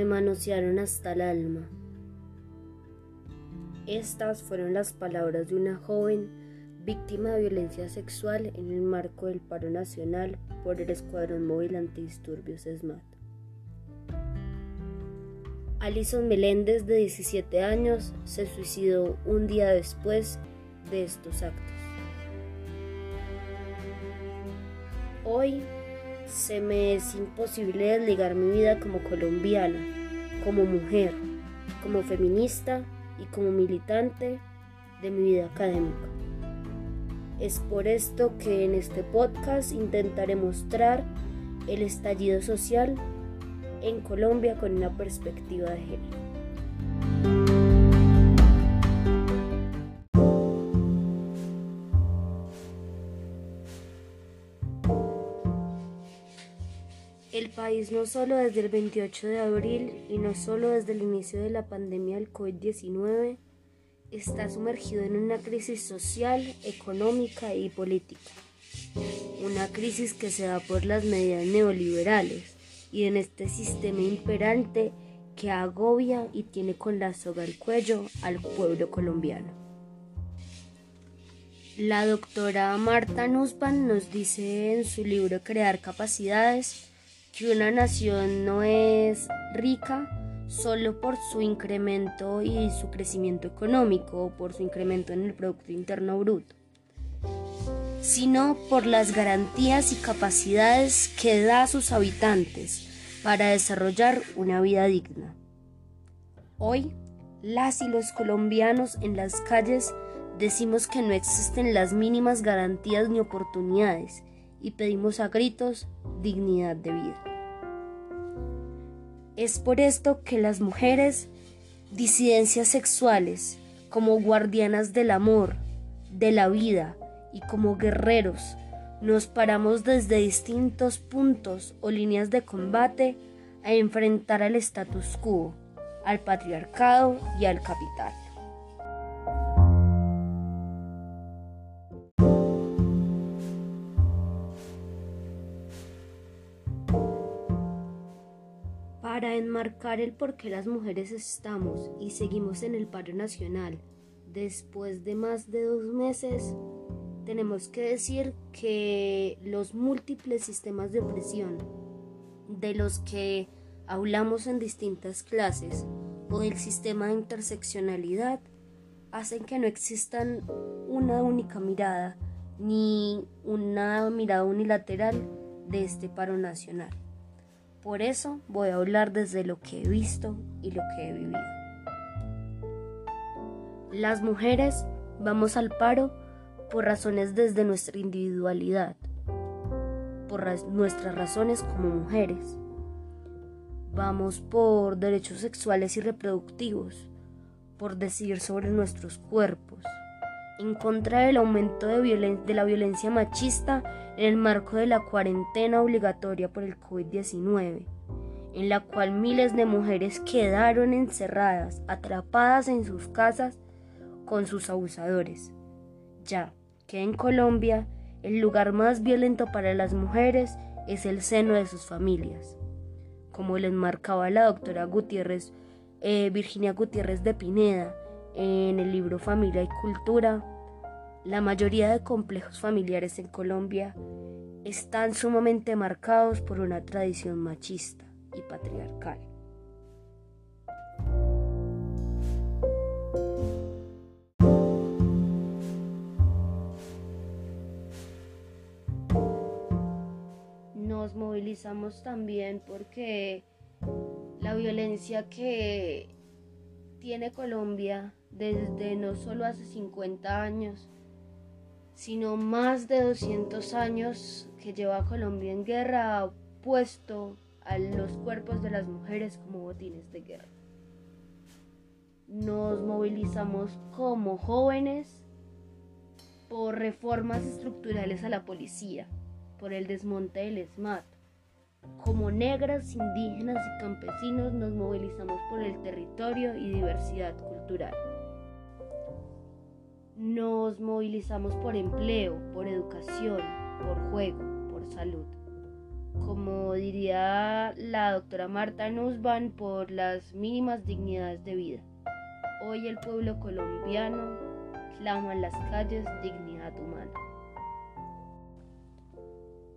Me manosearon hasta el alma. Estas fueron las palabras de una joven víctima de violencia sexual en el marco del paro nacional por el Escuadrón Móvil Antidisturbios SMAT. Alison Meléndez, de 17 años, se suicidó un día después de estos actos. Hoy se me es imposible desligar mi vida como colombiana, como mujer, como feminista y como militante de mi vida académica. Es por esto que en este podcast intentaré mostrar el estallido social en Colombia con una perspectiva de género. El país no solo desde el 28 de abril y no solo desde el inicio de la pandemia del COVID-19 está sumergido en una crisis social, económica y política. Una crisis que se da por las medidas neoliberales y en este sistema imperante que agobia y tiene con la soga al cuello al pueblo colombiano. La doctora Marta Nussbaum nos dice en su libro Crear Capacidades que una nación no es rica solo por su incremento y su crecimiento económico o por su incremento en el Producto Interno Bruto, sino por las garantías y capacidades que da a sus habitantes para desarrollar una vida digna. Hoy, las y los colombianos en las calles decimos que no existen las mínimas garantías ni oportunidades y pedimos a gritos dignidad de vida. Es por esto que las mujeres, disidencias sexuales, como guardianas del amor, de la vida y como guerreros, nos paramos desde distintos puntos o líneas de combate a enfrentar al status quo, al patriarcado y al capital. Enmarcar el por qué las mujeres estamos y seguimos en el paro nacional después de más de dos meses, tenemos que decir que los múltiples sistemas de opresión de los que hablamos en distintas clases o del sistema de interseccionalidad hacen que no existan una única mirada ni una mirada unilateral de este paro nacional. Por eso voy a hablar desde lo que he visto y lo que he vivido. Las mujeres vamos al paro por razones desde nuestra individualidad, por nuestras razones como mujeres. Vamos por derechos sexuales y reproductivos, por decidir sobre nuestros cuerpos, en contra del aumento de, la violencia machista en el marco de la cuarentena obligatoria por el COVID-19, en la cual miles de mujeres quedaron encerradas, atrapadas en sus casas con sus abusadores. Ya que en Colombia el lugar más violento para las mujeres es el seno de sus familias, como les marcaba la doctora Gutiérrez, eh, Virginia Gutiérrez de Pineda en el libro Familia y Cultura la mayoría de complejos familiares en Colombia están sumamente marcados por una tradición machista y patriarcal. Nos movilizamos también porque la violencia que tiene Colombia desde no solo hace 50 años, sino más de 200 años que lleva Colombia en guerra puesto a los cuerpos de las mujeres como botines de guerra. Nos movilizamos como jóvenes por reformas estructurales a la policía, por el desmonte del SMAT. Como negras, indígenas y campesinos nos movilizamos por el territorio y diversidad cultural. Nos movilizamos por empleo, por educación, por juego, por salud. como diría la doctora Marta Nussbaum, por las mínimas dignidades de vida. Hoy el pueblo colombiano clama en las calles dignidad humana.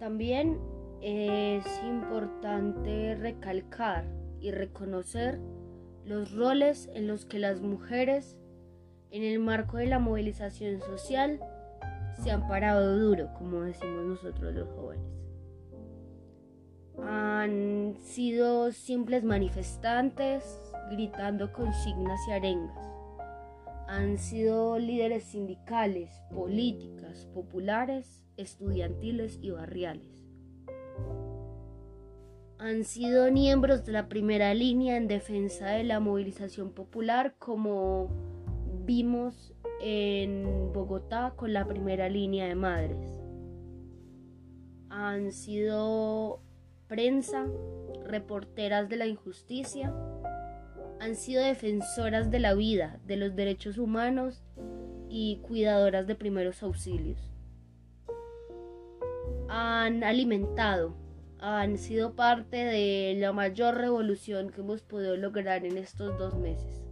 También es importante recalcar y reconocer los roles en los que las mujeres, en el marco de la movilización social, se han parado duro, como decimos nosotros los jóvenes. Han sido simples manifestantes gritando consignas y arengas. Han sido líderes sindicales, políticas, populares, estudiantiles y barriales. Han sido miembros de la primera línea en defensa de la movilización popular como vimos en Bogotá con la primera línea de madres. Han sido prensa, reporteras de la injusticia, han sido defensoras de la vida, de los derechos humanos y cuidadoras de primeros auxilios. Han alimentado, han sido parte de la mayor revolución que hemos podido lograr en estos dos meses,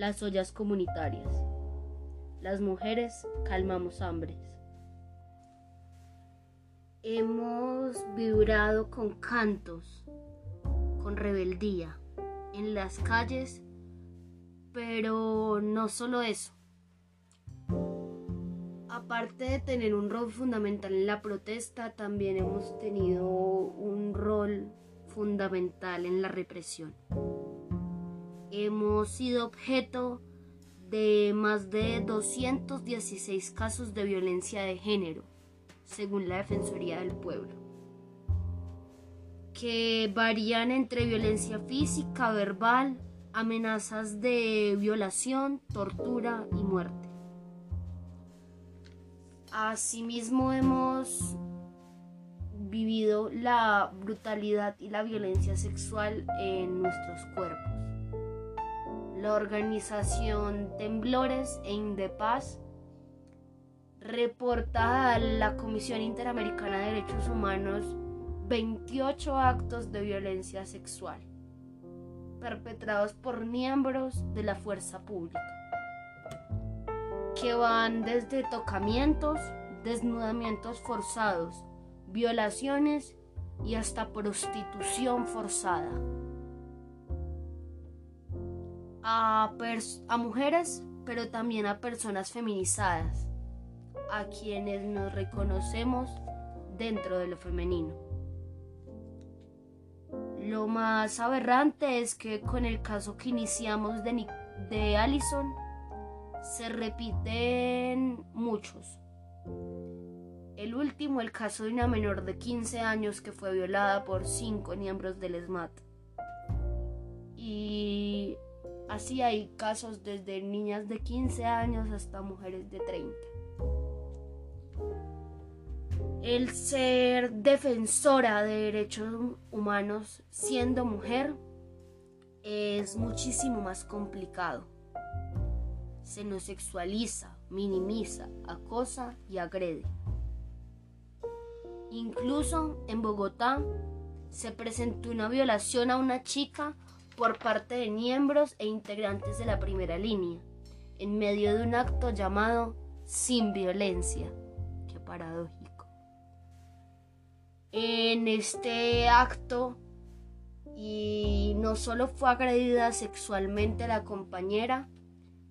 las ollas comunitarias. Las mujeres calmamos hambres. Hemos vibrado con cantos, con rebeldía en las calles, pero no solo eso. Aparte de tener un rol fundamental en la protesta, también hemos tenido un rol fundamental en la represión. Hemos sido objeto de más de 216 casos de violencia de género, según la Defensoría del Pueblo, que varían entre violencia física, verbal, amenazas de violación, tortura y muerte. Asimismo hemos vivido la brutalidad y la violencia sexual en nuestros cuerpos la organización Temblores e Indepaz reporta a la Comisión Interamericana de Derechos Humanos 28 actos de violencia sexual perpetrados por miembros de la fuerza pública, que van desde tocamientos, desnudamientos forzados, violaciones y hasta prostitución forzada a, mujeres, pero también a personas feminizadas, a quienes nos reconocemos dentro de lo femenino. Lo más aberrante es que con el caso que iniciamos de, de Allison se repiten muchos. El último, el caso de una menor de 15 años que fue violada por cinco miembros del SMAT. Así hay casos desde niñas de 15 años hasta mujeres de 30. El ser defensora de derechos humanos siendo mujer es muchísimo más complicado. Se nos sexualiza, minimiza, acosa y agrede. Incluso en Bogotá se presentó una violación a una chica por parte de miembros e integrantes de la primera línea, en medio de un acto llamado Sin Violencia. Qué paradójico. En este acto, y no solo fue agredida sexualmente la compañera,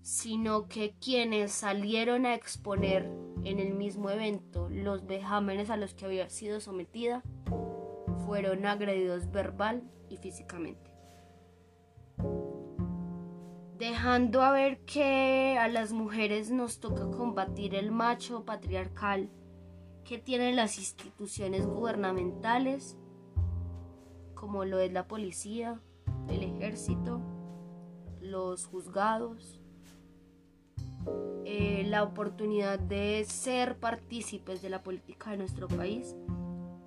sino que quienes salieron a exponer en el mismo evento los vejámenes a los que había sido sometida fueron agredidos verbal y físicamente dejando a ver que a las mujeres nos toca combatir el macho patriarcal que tienen las instituciones gubernamentales, como lo es la policía, el ejército, los juzgados, eh, la oportunidad de ser partícipes de la política de nuestro país,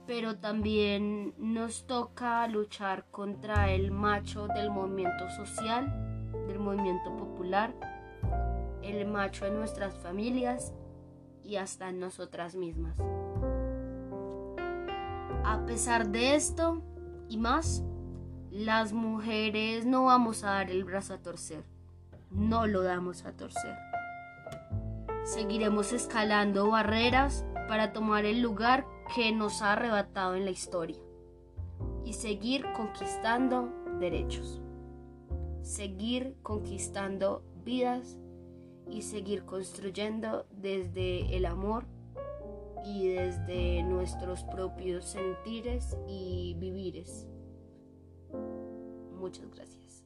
pero también nos toca luchar contra el macho del movimiento social del movimiento popular, el macho en nuestras familias y hasta en nosotras mismas. A pesar de esto y más, las mujeres no vamos a dar el brazo a torcer. No lo damos a torcer. Seguiremos escalando barreras para tomar el lugar que nos ha arrebatado en la historia y seguir conquistando derechos, seguir conquistando vidas y seguir construyendo desde el amor y desde nuestros propios sentires y vivires. Muchas gracias.